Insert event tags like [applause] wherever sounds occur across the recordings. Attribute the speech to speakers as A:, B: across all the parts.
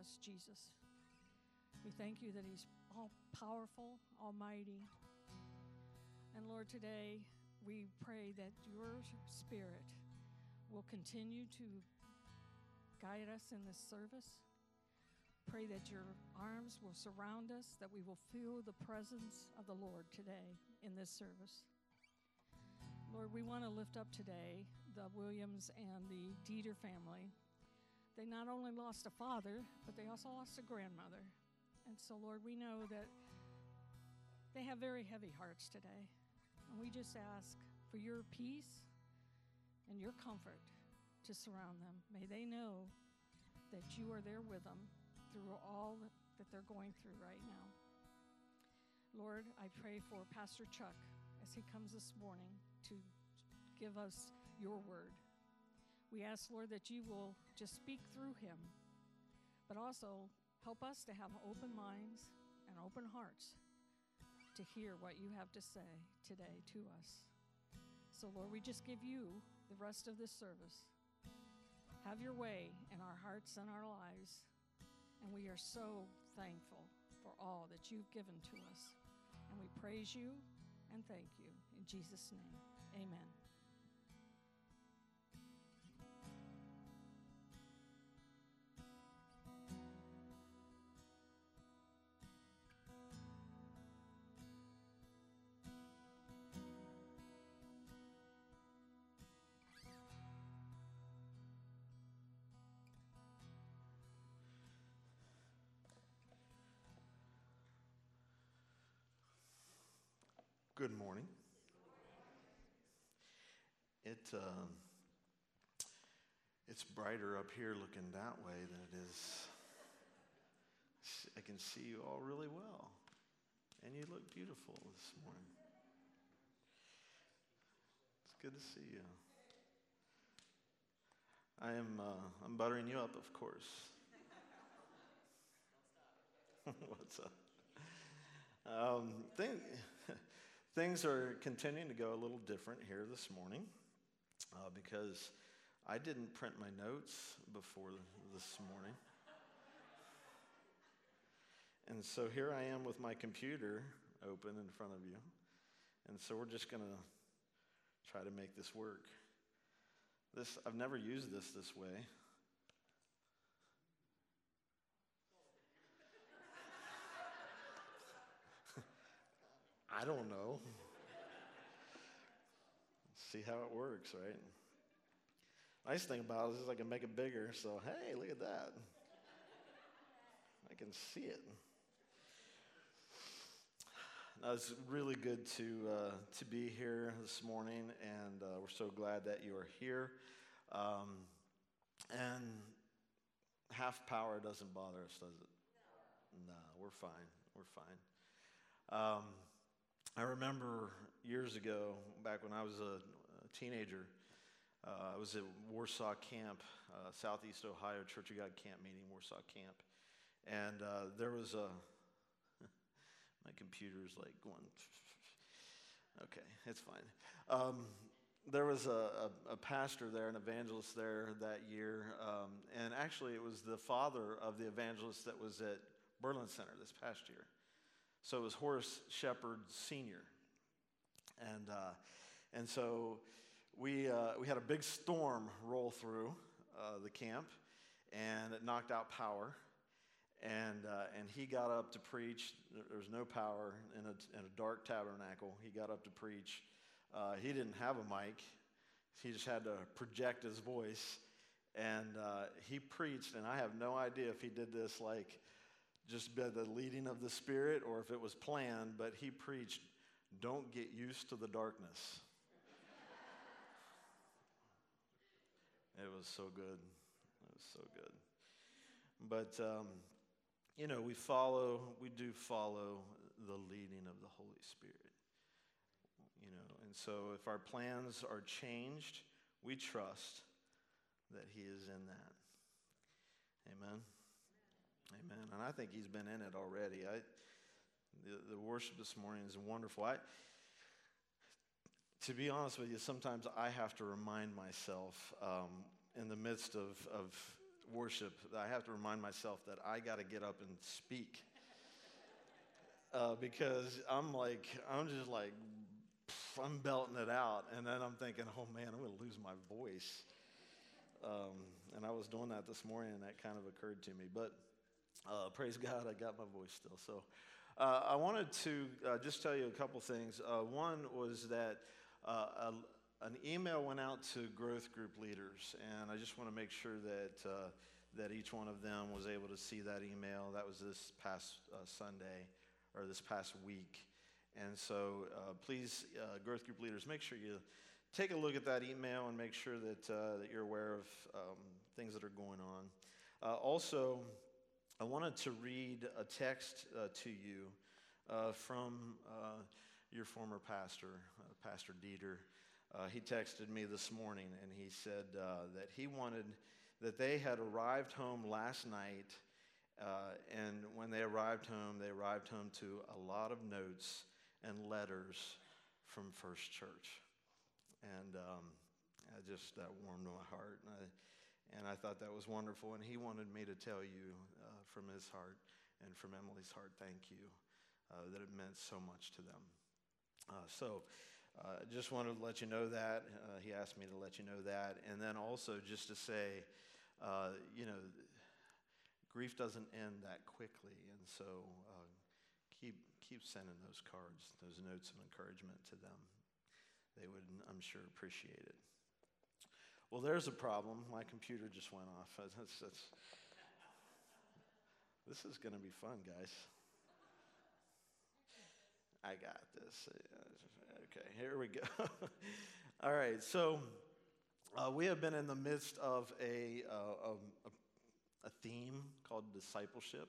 A: us, Jesus. We thank you that He's all powerful, almighty. And Lord, today we pray that your spirit will continue to guide us in this service. Pray that your arms will surround us, that we will feel the presence of the Lord today in this service. Lord, we want to lift up today the Williams and the Dieter family. They not only lost a father, but they also lost a grandmother. And so, Lord, we know that they have very heavy hearts today. And we just ask for your peace and your comfort to surround them. May they know that you are there with them through all that they're going through right now. Lord, I pray for Pastor Chuck as he comes this morning to give us your word. We ask, Lord, that you will just speak through him, but also help us to have open minds and open hearts to hear what you have to say today to us. So, Lord, we just give you the rest of this service. Have your way in our hearts and our lives. And we are so thankful for all that you've given to us. And we praise you and thank you. In Jesus' name, amen.
B: Good morning. It, uh, it's brighter up here looking that way than it is. I can see you all really well. And you look beautiful this morning. It's good to see you. I am uh, I'm buttering you up, of course. [laughs] What's up? Um, think, [laughs] Things are continuing to go a little different here this morning uh, because I didn't print my notes before this morning. And so here I am with my computer open in front of you. And so we're just going to try to make this work. This I've never used this this way. I don't know. See how it works, right? Nice thing about it is I can make it bigger, so hey, look at that. I can see it. Now, it's really good to, uh, to be here this morning, and uh, we're so glad that you are here. Um, and half power doesn't bother us, does it? No, no we're fine. We're fine. Um, I remember years ago, back when I was a, teenager, uh, I was at Warsaw Camp, uh, Southeast Ohio Church of God camp meeting, Warsaw Camp. And uh, there was a, [laughs] my computer's like going, [laughs] okay, it's fine. Um, there was a, a, a, pastor there, an evangelist there that year. Um, and actually, it was the father of the evangelist that was at Berlin Center this past year. So it was Horace Shepard Sr. And, uh, and so we, uh, we had a big storm roll through uh, the camp, and it knocked out power. And, uh, and he got up to preach. There was no power in a, in a dark tabernacle. He got up to preach. Uh, he didn't have a mic, he just had to project his voice. And uh, he preached, and I have no idea if he did this like just by the leading of the Spirit or if it was planned, but he preached, Don't get used to the darkness. it was so good. It was so good. But, um, you know, we follow, we do follow the leading of the Holy Spirit. You know, and so if our plans are changed, we trust that He is in that. Amen. Amen. And I think he's been in it already. I, the, the worship this morning is wonderful. I, to be honest with you, sometimes I have to remind myself um, in the midst of, of worship, I have to remind myself that I got to get up and speak. [laughs] Uh, because I'm like, I'm just like, I'm belting it out. And then I'm thinking, oh man, I'm going to lose my voice. Um, and I was doing that this morning, and that kind of occurred to me. But uh, praise God, I got my voice still. So uh, I wanted to uh, just tell you a couple things. Uh, one was that uh, a, an email went out to growth group leaders, and I just want to make sure that uh, that each one of them was able to see that email. That was this past Sunday or this past week. And so please, growth group leaders, make sure you take a look at that email and make sure that, that you're aware of um, things that are going on. Also, I wanted to read a text uh, to you uh, from uh, your former pastor, uh, Pastor Dieter. he texted me this morning and he said that he wanted that they had arrived home last night. and when they arrived home, they arrived home to a lot of notes and letters from First Church. And um, I just, that warmed my heart. And I, and I thought that was wonderful. And he wanted me to tell you uh, from his heart and from Emily's heart, thank you, uh, that it meant so much to them. Uh, so I uh, just wanted to let you know that. Uh, he asked me to let you know that. And then also just to say, uh, you know, grief doesn't end that quickly. And so keep, keep sending those cards, those notes of encouragement to them they would, I'm sure, appreciate it. Well, there's a problem. My computer just went off. [laughs] That's, that's, this is going to be fun, guys. I got this. Okay, here we go. [laughs] All right, so uh, we have been in the midst of a, uh, a, a theme called discipleship.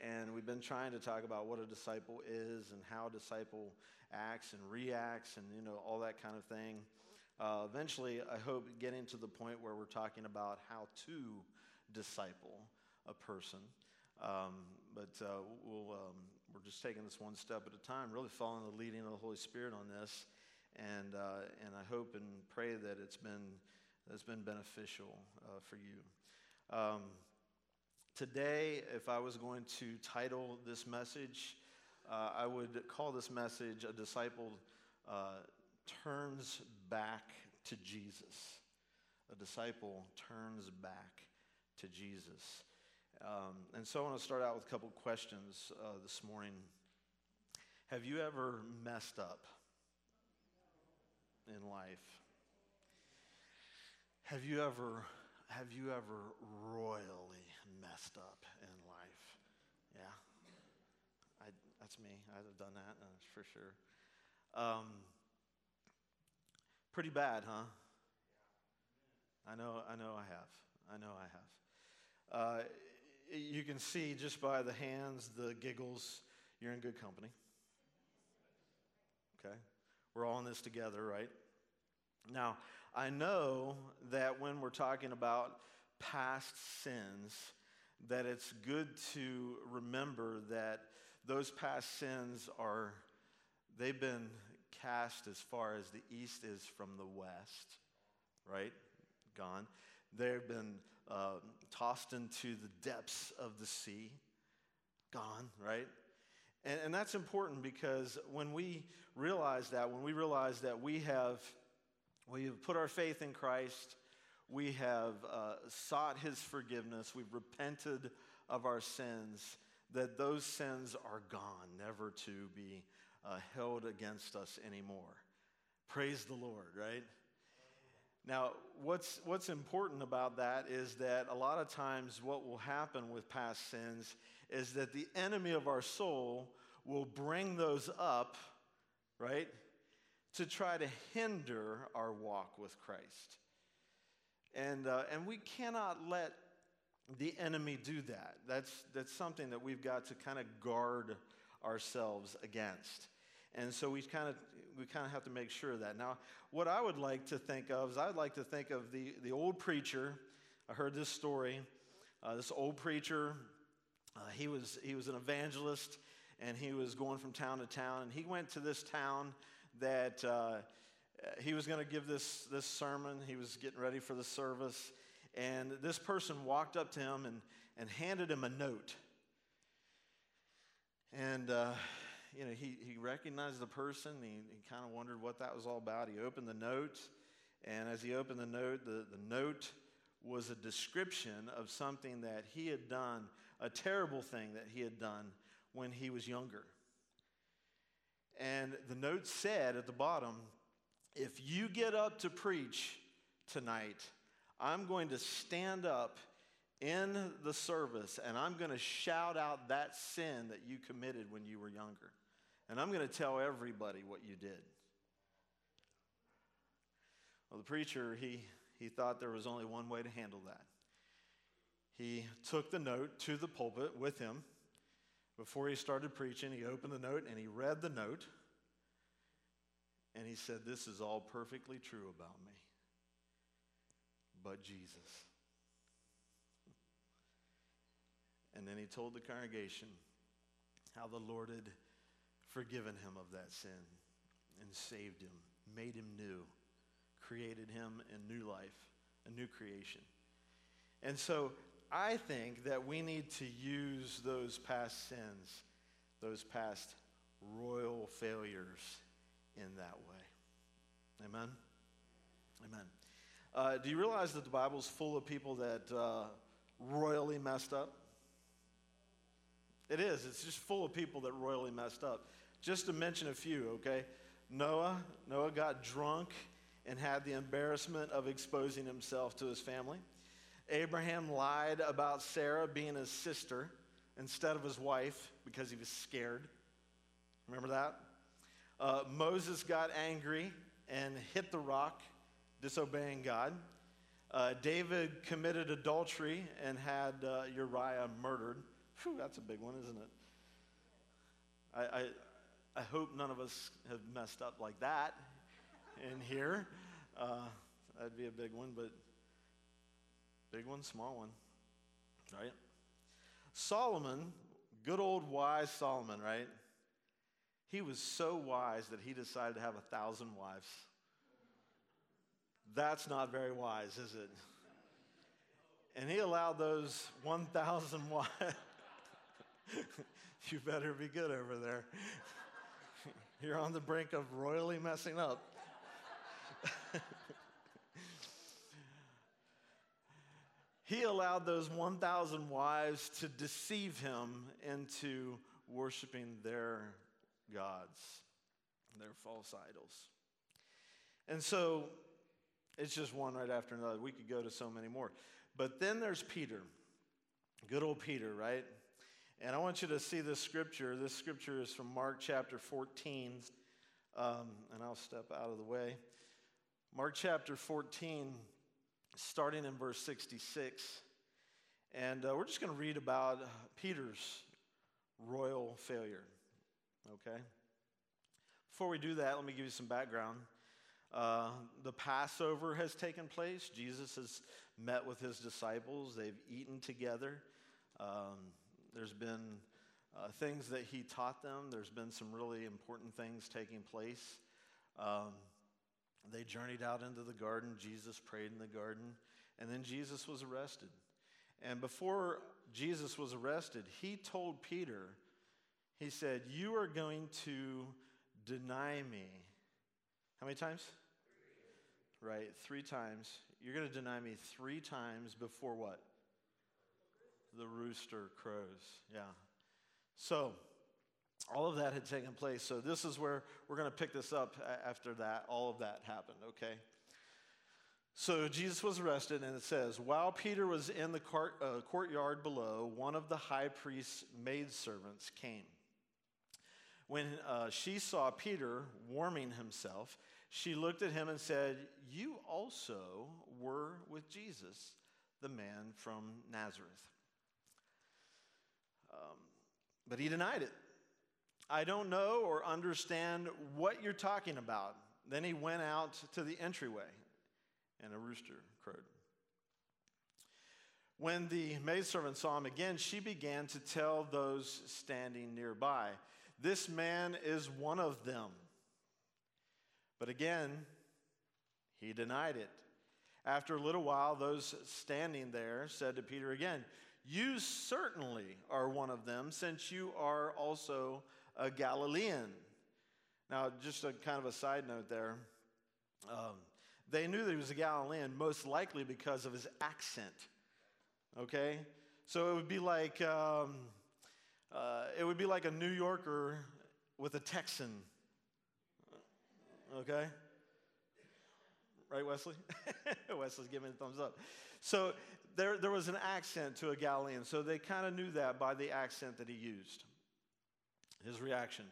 B: And we've been trying to talk about what a disciple is and how a disciple acts and reacts and, you know, all that kind of thing. Uh, eventually, I hope getting to the point where we're talking about how to disciple a person. Um, but uh, we'll, um, we're just taking this one step at a time, really following the leading of the Holy Spirit on this. And, uh, and I hope and pray that it's been, it's been beneficial uh, for you. Um, Today, if I was going to title this message, uh, I would call this message A Disciple uh, Turns Back to Jesus. A disciple turns back to Jesus. Um, and so I want to start out with a couple questions uh, this morning. Have you ever messed up in life? Have you ever have you ever royally messed up in life. Yeah, I, that's me. I'd have done that uh, for sure. Um, pretty bad, huh? I know. I know. I have. I know. I have. Uh, you can see just by the hands, the giggles, you're in good company. Okay, we're all in this together, right? Now, I know that when we're talking about past sins, that it's good to remember that those past sins are, they've been cast as far as the east is from the west, right? Gone. They've been uh, tossed into the depths of the sea, gone, right? And, and that's important because when we realize that, when we realize that we have, we have put our faith in Christ, we have uh, sought his forgiveness, we've repented of our sins, that those sins are gone, never to be uh, held against us anymore. Praise the Lord, right? Now, what's, what's important about that is that a lot of times what will happen with past sins is that the enemy of our soul will bring those up, right, to try to hinder our walk with Christ. And, uh, and we cannot let the enemy do that. That's, that's something that we've got to kind of guard ourselves against. And so we kind of we kind of have to make sure of that. Now, what I would like to think of is I'd like to think of the, the old preacher. I heard this story. Uh, this old preacher, uh, he, was, he was an evangelist and he was going from town to town. And he went to this town that uh, he was going to give this, this sermon. He was getting ready for the service. And this person walked up to him and, and handed him a note. And, uh, you know, he, he recognized the person. He, he kind of wondered what that was all about. He opened the note, and as he opened the note, the, the note was a description of something that he had done, a terrible thing that he had done when he was younger. And the note said at the bottom, if you get up to preach tonight, I'm going to stand up in the service and I'm going to shout out that sin that you committed when you were younger. And I'm going to tell everybody what you did. Well, the preacher, he, he thought there was only one way to handle that. He took the note to the pulpit with him. Before he started preaching, he opened the note and he read the note. And he said, This is all perfectly true about me, but Jesus. And then he told the congregation how the Lord had forgiven him of that sin and saved him, made him new, created him in new life, a new creation. And so I think that we need to use those past sins, those past royal failures in that way. Amen? Amen. Uh, do you realize that the Bible's full of people that uh, royally messed up? It is. It's just full of people that royally messed up. Just to mention a few, okay? Noah, Noah got drunk and had the embarrassment of exposing himself to his family. Abraham lied about Sarah being his sister instead of his wife because he was scared. Remember that? Uh, Moses got angry and hit the rock, disobeying God. Uh, David committed adultery and had uh, Uriah murdered. Whew, that's a big one, isn't it? I, I, I hope none of us have messed up like that in here. Uh, that'd be a big one, but big one, small one, right? Solomon, good old wise Solomon, right? He was so wise that he decided to have a thousand wives. That's not very wise, is it? And he allowed those 1,000 [laughs] wives. you better be good over there. You're on the brink of royally messing up. [laughs] he allowed those 1,000 wives to deceive him into worshiping their gods, their false idols. And so it's just one right after another. We could go to so many more. But then there's Peter. Good old Peter, right? And I want you to see this scripture. This scripture is from Mark chapter 14. Um, and I'll step out of the way. Mark chapter 14, starting in verse 66. And uh, we're just going to read about Peter's royal failure. Okay? Before we do that, let me give you some background. Uh, the Passover has taken place. Jesus has met with his disciples, they've eaten together. Um, there's been uh, things that he taught them, there's been some really important things taking place. Um, they journeyed out into the garden. Jesus prayed in the garden. And then Jesus was arrested. And before Jesus was arrested, he told Peter, he said, You are going to deny me. How many times? Three. Right, three times. You're going to deny me three times before what? The rooster crows. Yeah. So, all of that had taken place. So, this is where we're going to pick this up after that. All of that happened, okay? So, Jesus was arrested, and it says, While Peter was in the court, uh, courtyard below, one of the high priest's maidservants came. When uh, she saw Peter warming himself, she looked at him and said, You also were with Jesus, the man from Nazareth. Um, but he denied it. I don't know or understand what you're talking about. Then he went out to the entryway, and a rooster crowed. When the maidservant saw him again, she began to tell those standing nearby. This man is one of them. But again, he denied it. After a little while, those standing there said to Peter again, You certainly are one of them, since you are also a Galilean. Now, just a kind of a side note there. Um, they knew that he was a Galilean, most likely because of his accent. Okay? So it would be like um, uh, it would be like a New Yorker with a Texan. Okay? Right, Wesley? [laughs] Wesley's giving a thumbs up. So there, there was an accent to a Galilean. So they kind of knew that by the accent that he used. His reaction.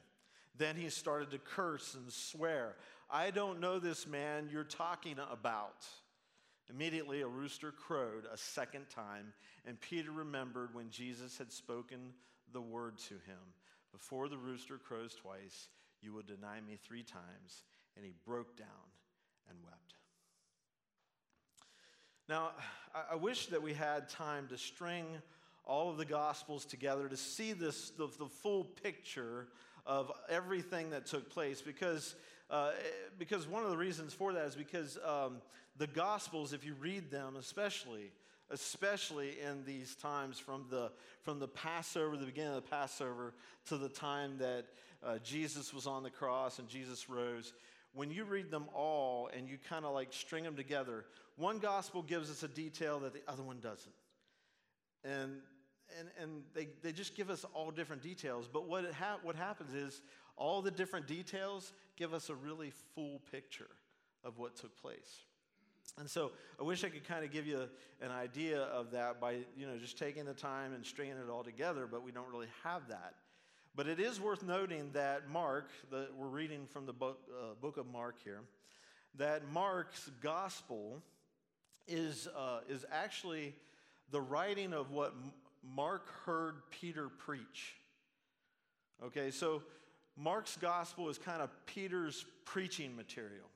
B: Then he started to curse and swear. I don't know this man you're talking about. Immediately, a rooster crowed a second time, and Peter remembered when Jesus had spoken the word to him Before the rooster crows twice, you will deny me three times. And he broke down and wept. Now, I wish that we had time to string all of the Gospels together to see this, the, the full picture of everything that took place because, uh, because one of the reasons for that is because um, the Gospels, if you read them, especially, especially in these times from the, from the Passover, the beginning of the Passover, to the time that uh, Jesus was on the cross and Jesus rose, when you read them all and you kind of like string them together, one gospel gives us a detail that the other one doesn't. And and, and they, they just give us all different details. But what, ha- what happens is all the different details give us a really full picture of what took place. And so I wish I could kind of give you an idea of that by, you know, just taking the time and stringing it all together, but we don't really have that. But it is worth noting that Mark, the, we're reading from the book, uh, book of Mark here, that Mark's gospel is, uh, is actually the writing of what Mark heard Peter preach. Okay, so Mark's gospel is kind of Peter's preaching material.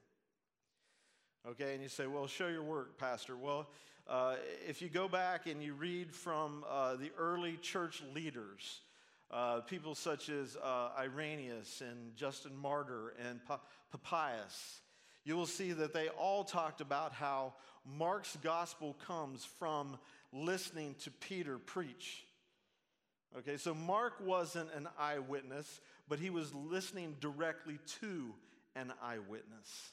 B: Okay, and you say, well, show your work, Pastor. Well, uh, if you go back and you read from uh, the early church leaders, uh, people such as uh, Irenaeus and Justin Martyr and pa- Papias, you will see that they all talked about how Mark's gospel comes from listening to Peter preach. Okay, so Mark wasn't an eyewitness, but he was listening directly to an eyewitness.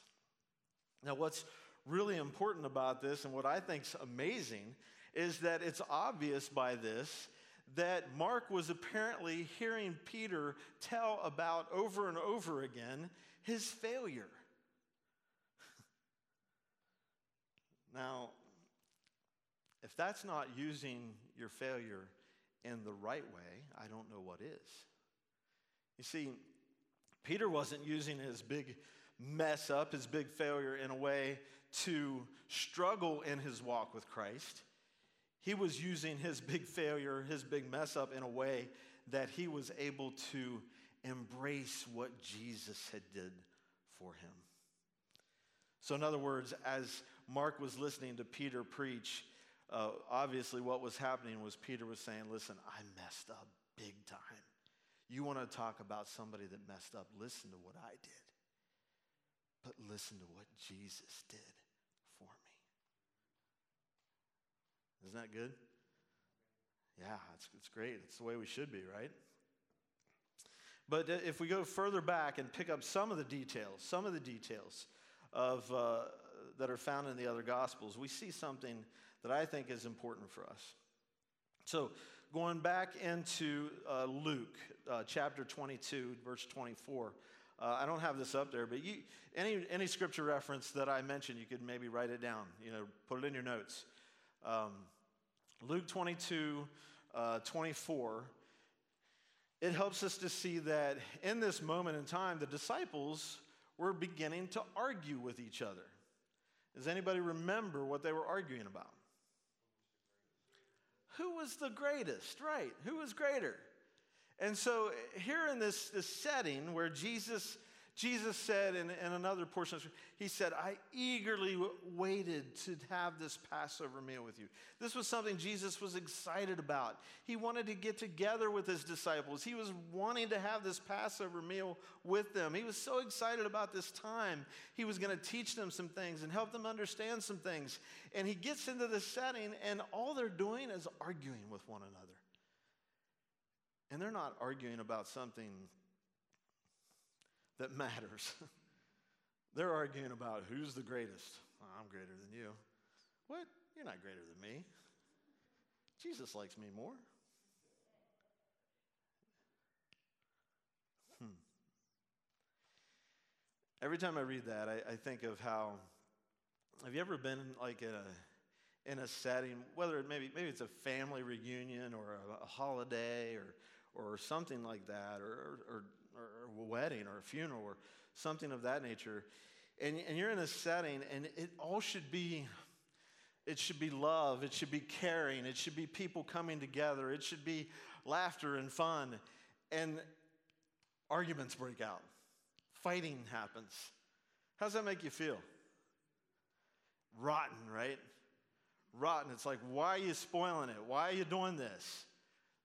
B: Now, what's really important about this, and what I think is amazing, is that it's obvious by this that Mark was apparently hearing Peter tell about over and over again his failure. [laughs] now, if that's not using your failure in the right way, I don't know what is. You see, Peter wasn't using his big mess up, his big failure, in a way to struggle in his walk with Christ. He was using his big failure, his big mess up, in a way that he was able to embrace what Jesus had did for him. So, in other words, as Mark was listening to Peter preach, uh, obviously what was happening was Peter was saying, Listen, I messed up big time. You want to talk about somebody that messed up? Listen to what I did. But listen to what Jesus did for me. Isn't that good? Yeah, it's, it's great. It's the way we should be, right? But if we go further back and pick up some of the details, some of the details of, uh, that are found in the other Gospels, we see something that I think is important for us. So, going back into uh, Luke uh, chapter 22, verse 24. Uh, I don't have this up there, but you, any, any scripture reference that I mentioned, you could maybe write it down, you know, put it in your notes. Um, Luke 22, uh, 24, it helps us to see that in this moment in time, the disciples were beginning to argue with each other. Does anybody remember what they were arguing about? who was the greatest, right? Who was greater? And so, here in this, this setting where Jesus, Jesus said in, in another portion of scripture, He said, I eagerly waited to have this Passover meal with you. This was something Jesus was excited about. He wanted to get together with His disciples. He was wanting to have this Passover meal with them. He was so excited about this time. He was going to teach them some things and help them understand some things. And He gets into the setting, and all they're doing is arguing with one another. And they're not arguing about something that matters. [laughs] They're arguing about who's the greatest. Oh, I'm greater than you. What? You're not greater than me. Jesus likes me more. Hmm. Every time I read that, I, I, think of how. Have you ever been like in a in a setting, whether it maybe maybe it's a family reunion or a, a holiday or or something like that, or, or, or, a wedding or a funeral or something of that nature. And, and you're in a setting, and it all should be it should be love, it should be caring, it should be people coming together, it should be laughter and fun. And arguments break out, fighting happens. How does that make you feel? Rotten, right? Rotten. It's like, why are you spoiling it? Why are you doing this?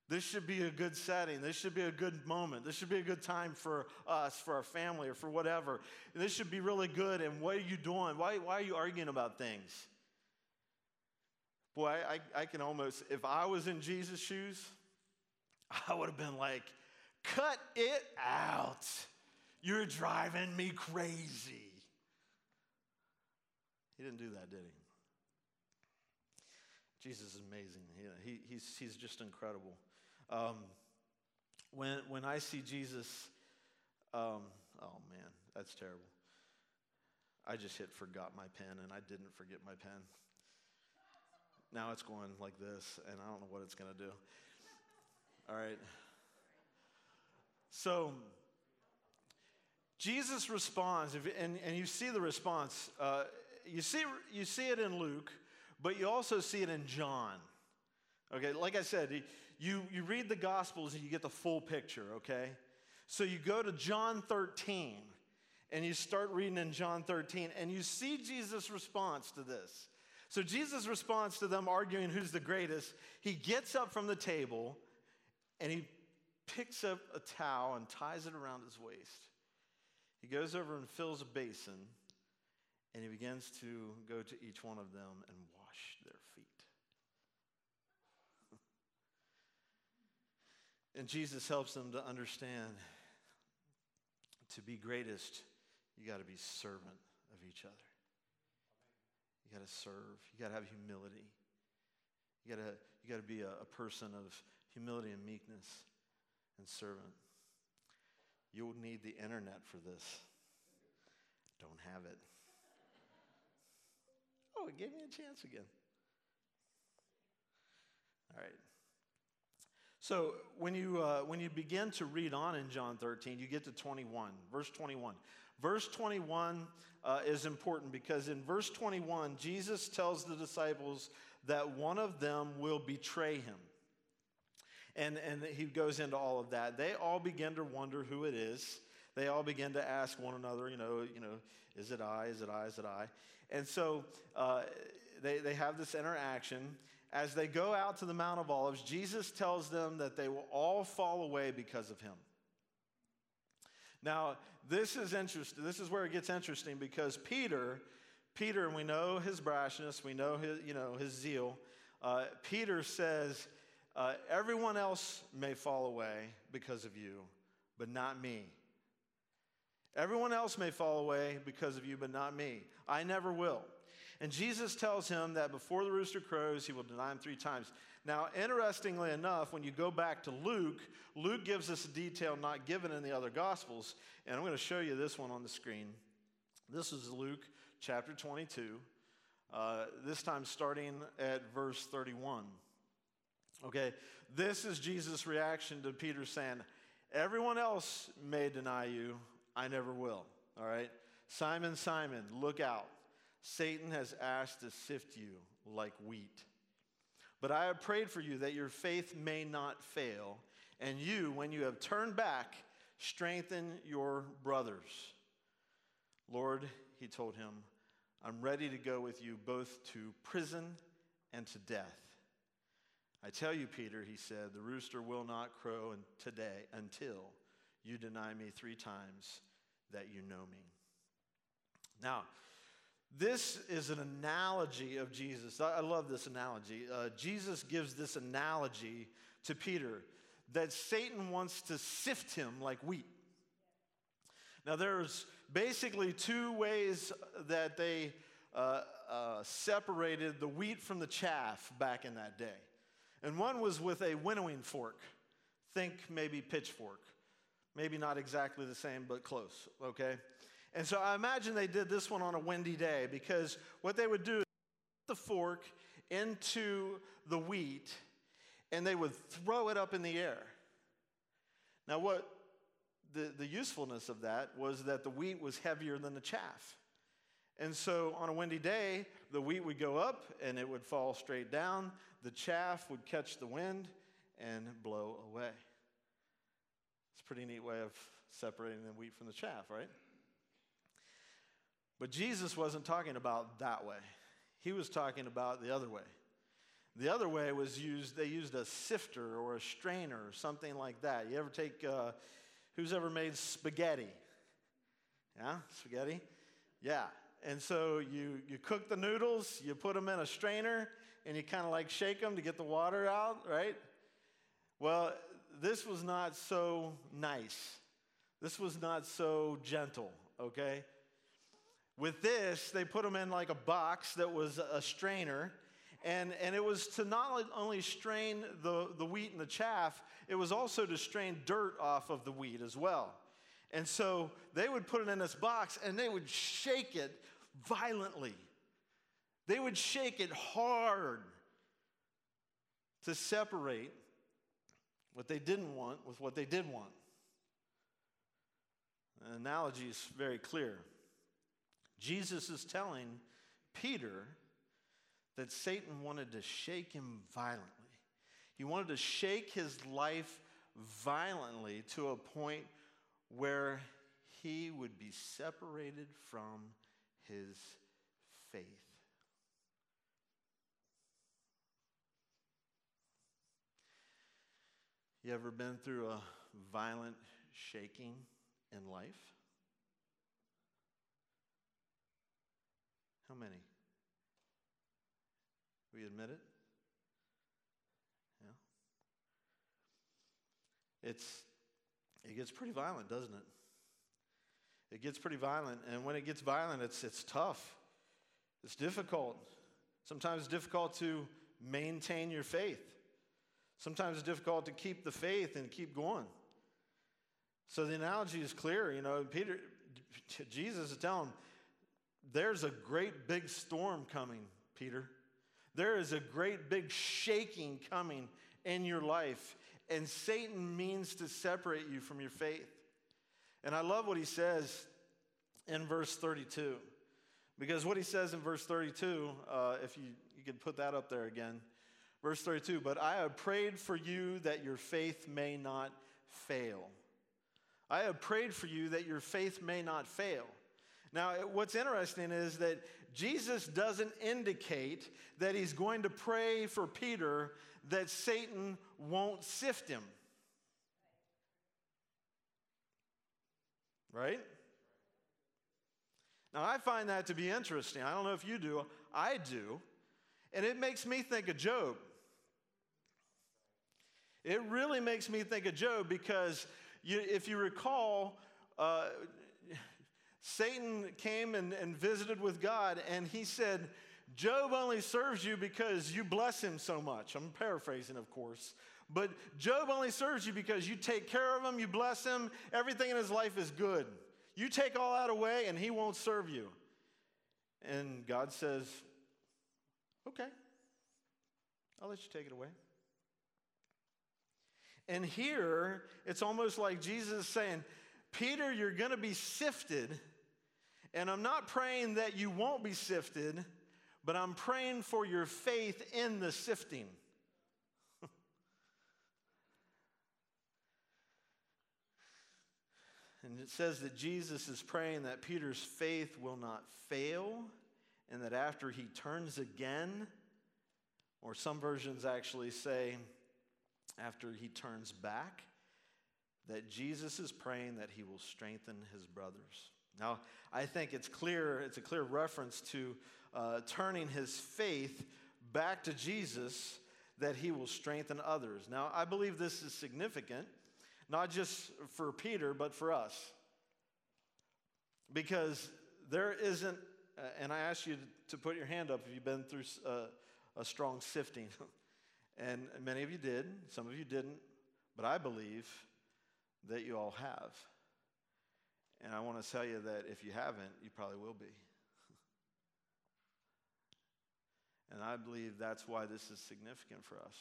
B: This should be a good setting. This should be a good moment. This should be a good time for us, for our family, or for whatever. This should be really good. And what are you doing? Why, why are you arguing about things? Boy, I, I can almost, if I was in Jesus' shoes, I would have been like, cut it out. You're driving me crazy. He didn't do that, did he? Jesus is amazing. He, he's, he's just incredible. Um, when, when I see Jesus, um, oh man, that's terrible. I just hit forgot my pen and I didn't forget my pen. Now it's going like this and I don't know what it's going to do. All right. So, Jesus responds, and, and you see the response. Uh, you, see, you see it in Luke, but you also see it in John. Okay, like I said, you, you read the Gospels and you get the full picture, okay? So you go to John 13 and you start reading in John 13 and you see Jesus' response to this. So Jesus' response to them arguing who's the greatest, he gets up from the table and he picks up a towel and ties it around his waist. He goes over and fills a basin and he begins to go to each one of them and And Jesus helps them to understand to be greatest, you got to be servant of each other. You got to serve. You got to have humility. You got to you got to be a, a person of humility and meekness and servant. You'll need the internet for this. Don't have it. Oh, it gave me a chance again. All right. So when you, uh, when you begin to read on in John 13, you get to 21, verse 21. Verse 21 uh, is important because in verse 21, Jesus tells the disciples that one of them will betray him. And, and he goes into all of that. They all begin to wonder who it is. They all begin to ask one another, you know, you know, is it I? Is it I? Is it I? And so uh, they, they have this interaction as they go out to the Mount of Olives, Jesus tells them that they will all fall away because of him. Now, this is interesting. This is where it gets interesting because Peter, Peter, and we know his brashness, we know his, you know, his zeal. Uh, Peter says, uh, Everyone else may fall away because of you, but not me. Everyone else may fall away because of you, but not me. I never will. And Jesus tells him that before the rooster crows, he will deny him three times. Now, interestingly enough, when you go back to Luke, Luke gives us a detail not given in the other Gospels. And I'm going to show you this one on the screen. This is Luke chapter 22, uh, this time starting at verse 31. Okay, this is Jesus' reaction to Peter saying, Everyone else may deny you, I never will. All right? Simon, Simon, look out. Satan has asked to sift you like wheat. But I have prayed for you that your faith may not fail, and you, when you have turned back, strengthen your brothers. Lord, he told him, I'm ready to go with you both to prison and to death. I tell you, Peter, he said, the rooster will not crow today until you deny me three times that you know me. Now, this is an analogy of Jesus. I love this analogy. Uh, Jesus gives this analogy to Peter that Satan wants to sift him like wheat. Now, there's basically two ways that they uh, uh, separated the wheat from the chaff back in that day. And one was with a winnowing fork. Think maybe pitchfork. Maybe not exactly the same, but close, okay? And so I imagine they did this one on a windy day because what they would do is put the fork into the wheat and they would throw it up in the air. Now, what the, the usefulness of that was that the wheat was heavier than the chaff. And so on a windy day, the wheat would go up and it would fall straight down. The chaff would catch the wind and blow away. It's a pretty neat way of separating the wheat from the chaff, right? But Jesus wasn't talking about that way. He was talking about the other way. The other way was used, they used a sifter or a strainer or something like that. You ever take, uh, who's ever made spaghetti? Yeah, spaghetti? Yeah, and so you, you cook the noodles, you put them in a strainer, and you kind of like shake them to get the water out, right? Well, this was not so nice. This was not so gentle, okay? With this, they put them in like a box that was a strainer, and, and it was to not only strain the, the wheat and the chaff, it was also to strain dirt off of the wheat as well. And so they would put it in this box and they would shake it violently. They would shake it hard to separate what they didn't want with what they did want. The analogy is very clear. Jesus is telling Peter that Satan wanted to shake him violently. He wanted to shake his life violently to a point where he would be separated from his faith. You ever been through a violent shaking in life? How many? We admit it? Yeah. It's it gets pretty violent, doesn't it? it gets pretty violent. And when it gets violent, it's, it's tough, it's difficult. Sometimes it's difficult to maintain your faith. Sometimes it's difficult to keep the faith and keep going. So the analogy is clear. You know, Peter, Jesus is telling there's a great big storm coming, Peter. There is a great big shaking coming in your life, and Satan means to separate you from your faith. And I love what he says in verse 32. Because what he says in verse 32, uh, if you, you could put that up there again. Verse 32, but I have prayed for you that your faith may not fail. I have prayed for you that your faith may not fail. Now, what's interesting is that Jesus doesn't indicate that he's going to pray for Peter that Satan won't sift him. right? Now, I find that to be interesting. I don't know if you do, I do. And it makes me think of Job. It really makes me think of Job because you, if you recall, uh, Satan came and, and visited with God, and he said, Job only serves you because you bless him so much. I'm paraphrasing, of course. But Job only serves you because you take care of him, you bless him, everything in his life is good. You take all that away, and he won't serve you. And God says, Okay, I'll let you take it away. And here, it's almost like Jesus is saying, Peter, you're going to be sifted. And I'm not praying that you won't be sifted, but I'm praying for your faith in the sifting. [laughs] And it says that Jesus is praying that Peter's faith will not fail and that after he turns again, or some versions actually say after he turns back, that Jesus is praying that he will strengthen his brothers. Now, I think it's clear, it's a clear reference to uh, turning his faith back to Jesus that he will strengthen others. Now, I believe this is significant, not just for Peter, but for us. Because there isn't, uh, and I ask you to put your hand up if you've been through uh, a strong sifting. [laughs] and many of you did, some of you didn't, but I believe that you all have. And I want to tell you that if you haven't, you probably will be. [laughs] and I believe that's why this is significant for us.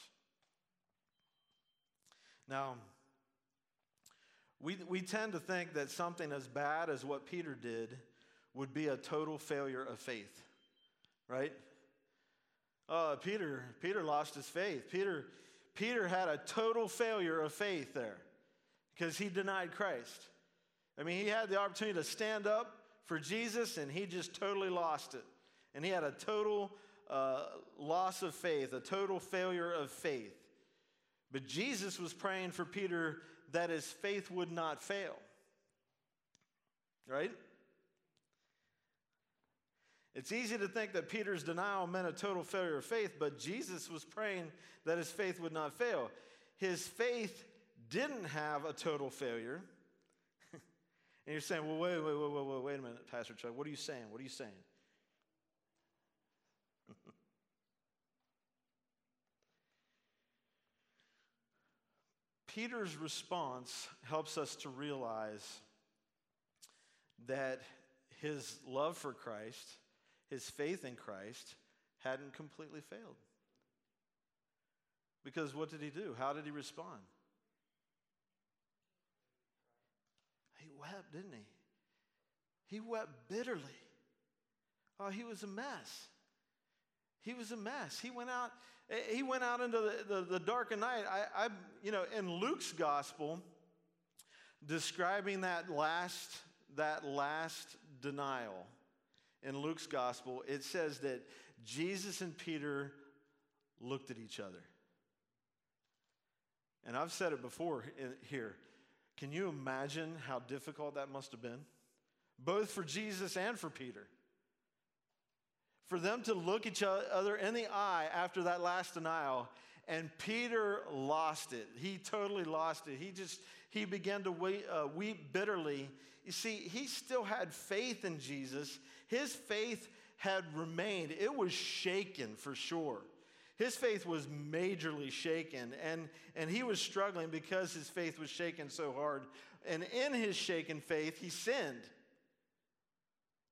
B: Now, we, we tend to think that something as bad as what Peter did would be a total failure of faith, right? Uh, Peter, Peter lost his faith. Peter, Peter had a total failure of faith there because he denied Christ. I mean, he had the opportunity to stand up for Jesus and he just totally lost it. And he had a total uh, loss of faith, a total failure of faith. But Jesus was praying for Peter that his faith would not fail. Right? It's easy to think that Peter's denial meant a total failure of faith, but Jesus was praying that his faith would not fail. His faith didn't have a total failure. And you're saying, well, wait, wait, wait, wait, wait, wait a minute, Pastor Chuck. What are you saying? What are you saying? [laughs] Peter's response helps us to realize that his love for Christ, his faith in Christ, hadn't completely failed. Because what did he do? How did he respond? Wept, didn't he? He wept bitterly. Oh, he was a mess. He was a mess. He went out, he went out into the, the, the dark of night. I, I, you know, in Luke's gospel, describing that last, that last denial in Luke's gospel, it says that Jesus and Peter looked at each other. And I've said it before in, here. Can you imagine how difficult that must have been? Both for Jesus and for Peter. For them to look each other in the eye after that last denial, and Peter lost it. He totally lost it. He just, he began to weep, uh, weep bitterly. You see, he still had faith in Jesus. His faith had remained, it was shaken for sure. His faith was majorly shaken, and, and he was struggling because his faith was shaken so hard. And in his shaken faith, he sinned.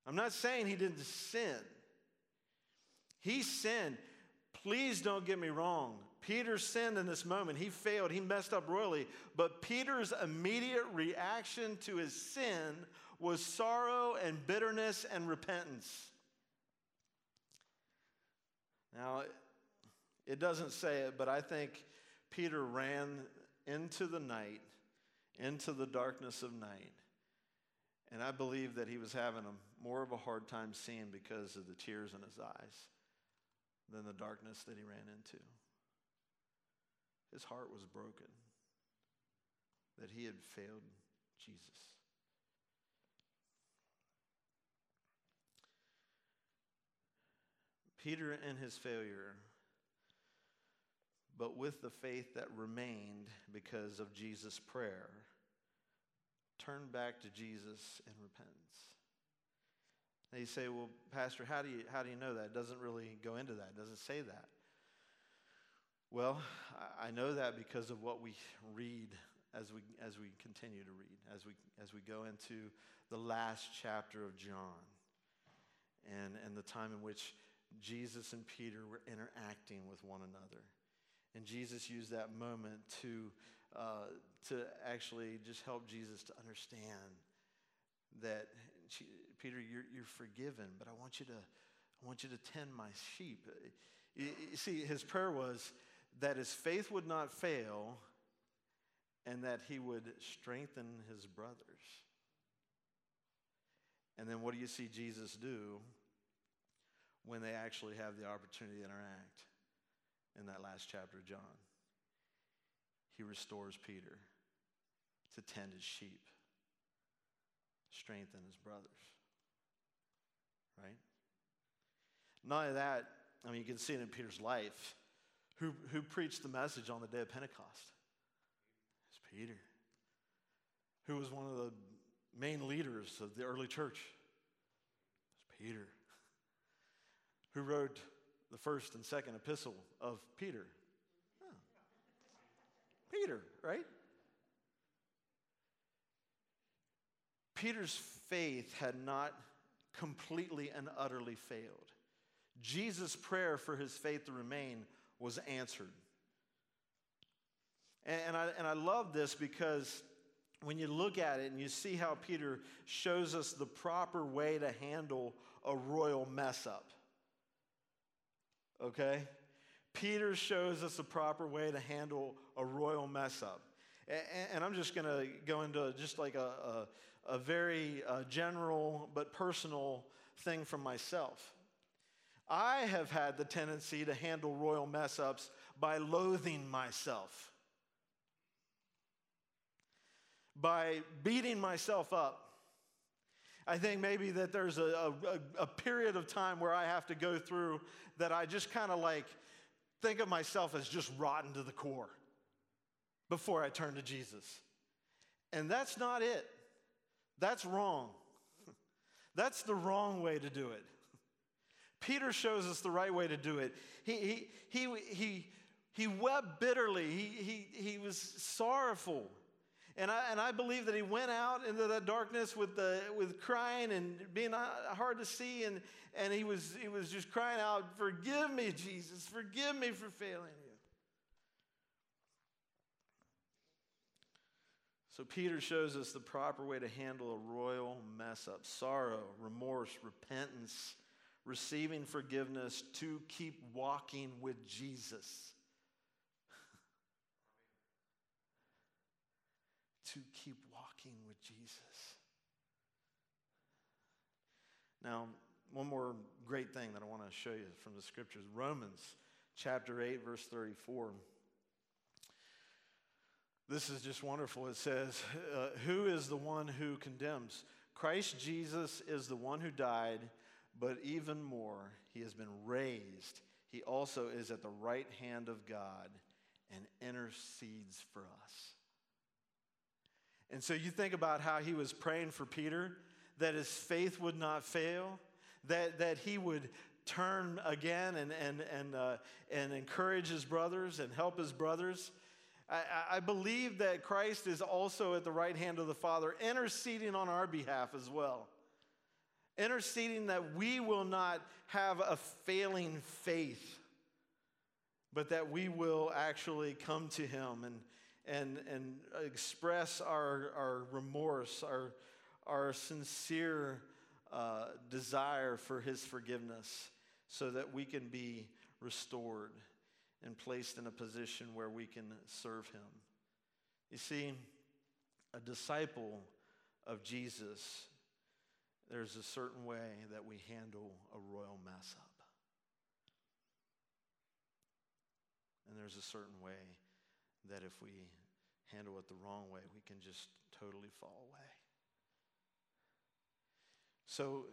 B: I'm not saying he didn't sin, he sinned. Please don't get me wrong. Peter sinned in this moment. He failed. He messed up royally. But Peter's immediate reaction to his sin was sorrow and bitterness and repentance. Now, it doesn't say it, but I think Peter ran into the night, into the darkness of night. And I believe that he was having a, more of a hard time seeing because of the tears in his eyes than the darkness that he ran into. His heart was broken that he had failed Jesus. Peter, and his failure, but with the faith that remained because of Jesus' prayer, turn back to Jesus in repentance. Now you say, well, Pastor, how do you, how do you know that? It doesn't really go into that, it doesn't say that. Well, I know that because of what we read as we, as we continue to read, as we, as we go into the last chapter of John and, and the time in which Jesus and Peter were interacting with one another. And Jesus used that moment to, uh, to actually just help Jesus to understand that Peter, you're, you're forgiven, but I want you to, I want you to tend my sheep. You, you see, his prayer was that his faith would not fail and that he would strengthen his brothers. And then what do you see Jesus do when they actually have the opportunity to interact in that last chapter of John? He restores Peter to tend his sheep, strengthen his brothers. Right? Not only that, I mean, you can see it in Peter's life. Who, who preached the message on the day of Pentecost? It's Peter, who was one of the main leaders of the early church. It's Peter. Who wrote the first and second epistle of Peter? Oh. Peter, right? Peter's faith had not completely and utterly failed. Jesus' prayer for his faith to remain was answered. And, and, I, and I love this because when you look at it and you see how Peter shows us the proper way to handle a royal mess up. Okay? Peter shows us the proper way to handle a royal mess up. And, I'm just going to go into just like a, a, a very uh, general but personal thing from myself. I have had the tendency to handle royal mess ups by loathing myself, by beating myself up. I think maybe that there's a, a, a period of time where I have to go through that I just kind of like think of myself as just rotten to the core before I turn to Jesus. And that's not it. That's wrong. [laughs] That's the wrong way to do it. [laughs] Peter shows us the right way to do it. He, he, he, he, he wept bitterly, he, he, he was sorrowful. And I, and I believe that he went out into the darkness with, the, with crying and being hard to see. And, and he, was, he was just crying out, Forgive me, Jesus, forgive me for failing you. So Peter shows us the proper way to handle a royal mess up sorrow, remorse, repentance receiving forgiveness to keep walking with Jesus. To keep walking with Jesus. Now, one more great thing that I want to show you from the scriptures Romans chapter 8, verse 34. This is just wonderful. It says, uh, Who is the one who condemns? Christ Jesus is the one who died but even more, he has been raised. He also is at the right hand of God and intercedes for us. And so you think about how he was praying for Peter, that his faith would not fail, that, that he would turn again and, and, and, uh, and encourage his brothers and help his brothers. I, I believe that Christ is also at the right hand of the Father, interceding on our behalf as well interceding that we will not have a failing faith, but that we will actually come to Him and, and, and express our, our remorse, our, our sincere uh, desire for His forgiveness, so that we can be restored and placed in a position where we can serve Him. You see, a disciple of Jesus there's a certain way that we handle a royal mess up. And there's a certain way that if we handle it the wrong way, we can just totally fall away. So,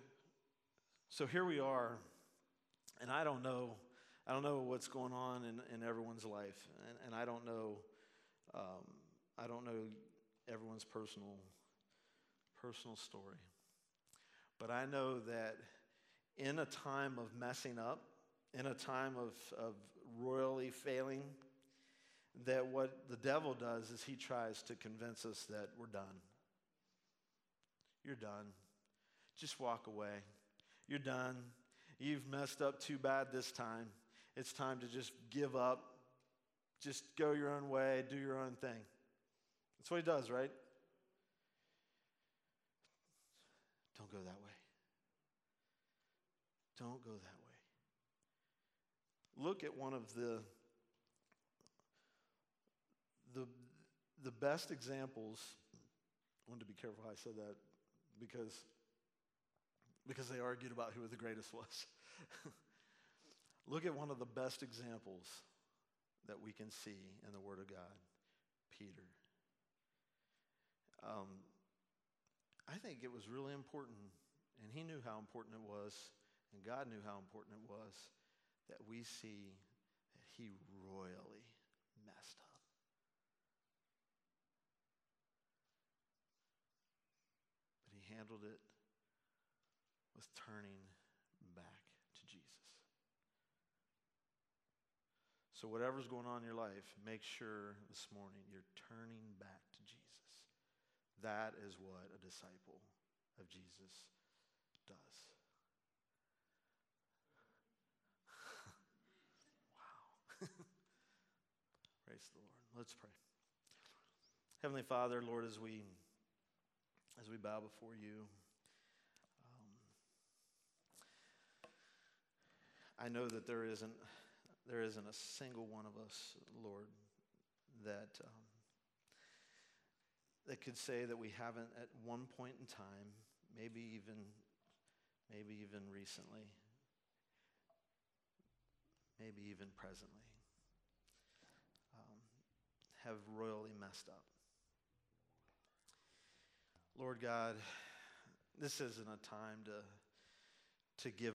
B: so here we are, and I don't know, I don't know what's going on in, in everyone's life, and, and I don't know, um, I don't know everyone's personal, personal story. But I know that in a time of messing up, in a time of, of royally failing, that what the devil does is he tries to convince us that we're done. You're done. Just walk away. You're done. You've messed up too bad this time. It's time to just give up. Just go your own way, do your own thing. That's what he does, right? Don't go that way. Don't go that way. Look at one of the, the best examples. I wanted to be careful how I said that because because they argued about who the greatest was. [laughs] Look at one of the best examples that we can see in the Word of God Peter. Um, I think it was really important, and he knew how important it was, and God knew how important it was, that we see that he royally messed up. But he handled it with turning back to Jesus. So, whatever's going on in your life, make sure this morning you're turning back to Jesus. That is what a disciple of Jesus does. [laughs] wow. [laughs] Praise the Lord. Let's pray. Heavenly Father, Lord, as we as we bow before you, I know that there isn't, there isn't a single one of us, Lord, that, um, that could say that we haven't at one point in time, maybe even, maybe even recently, maybe even presently, um, have royally messed up. Lord God, this isn't a time to, to give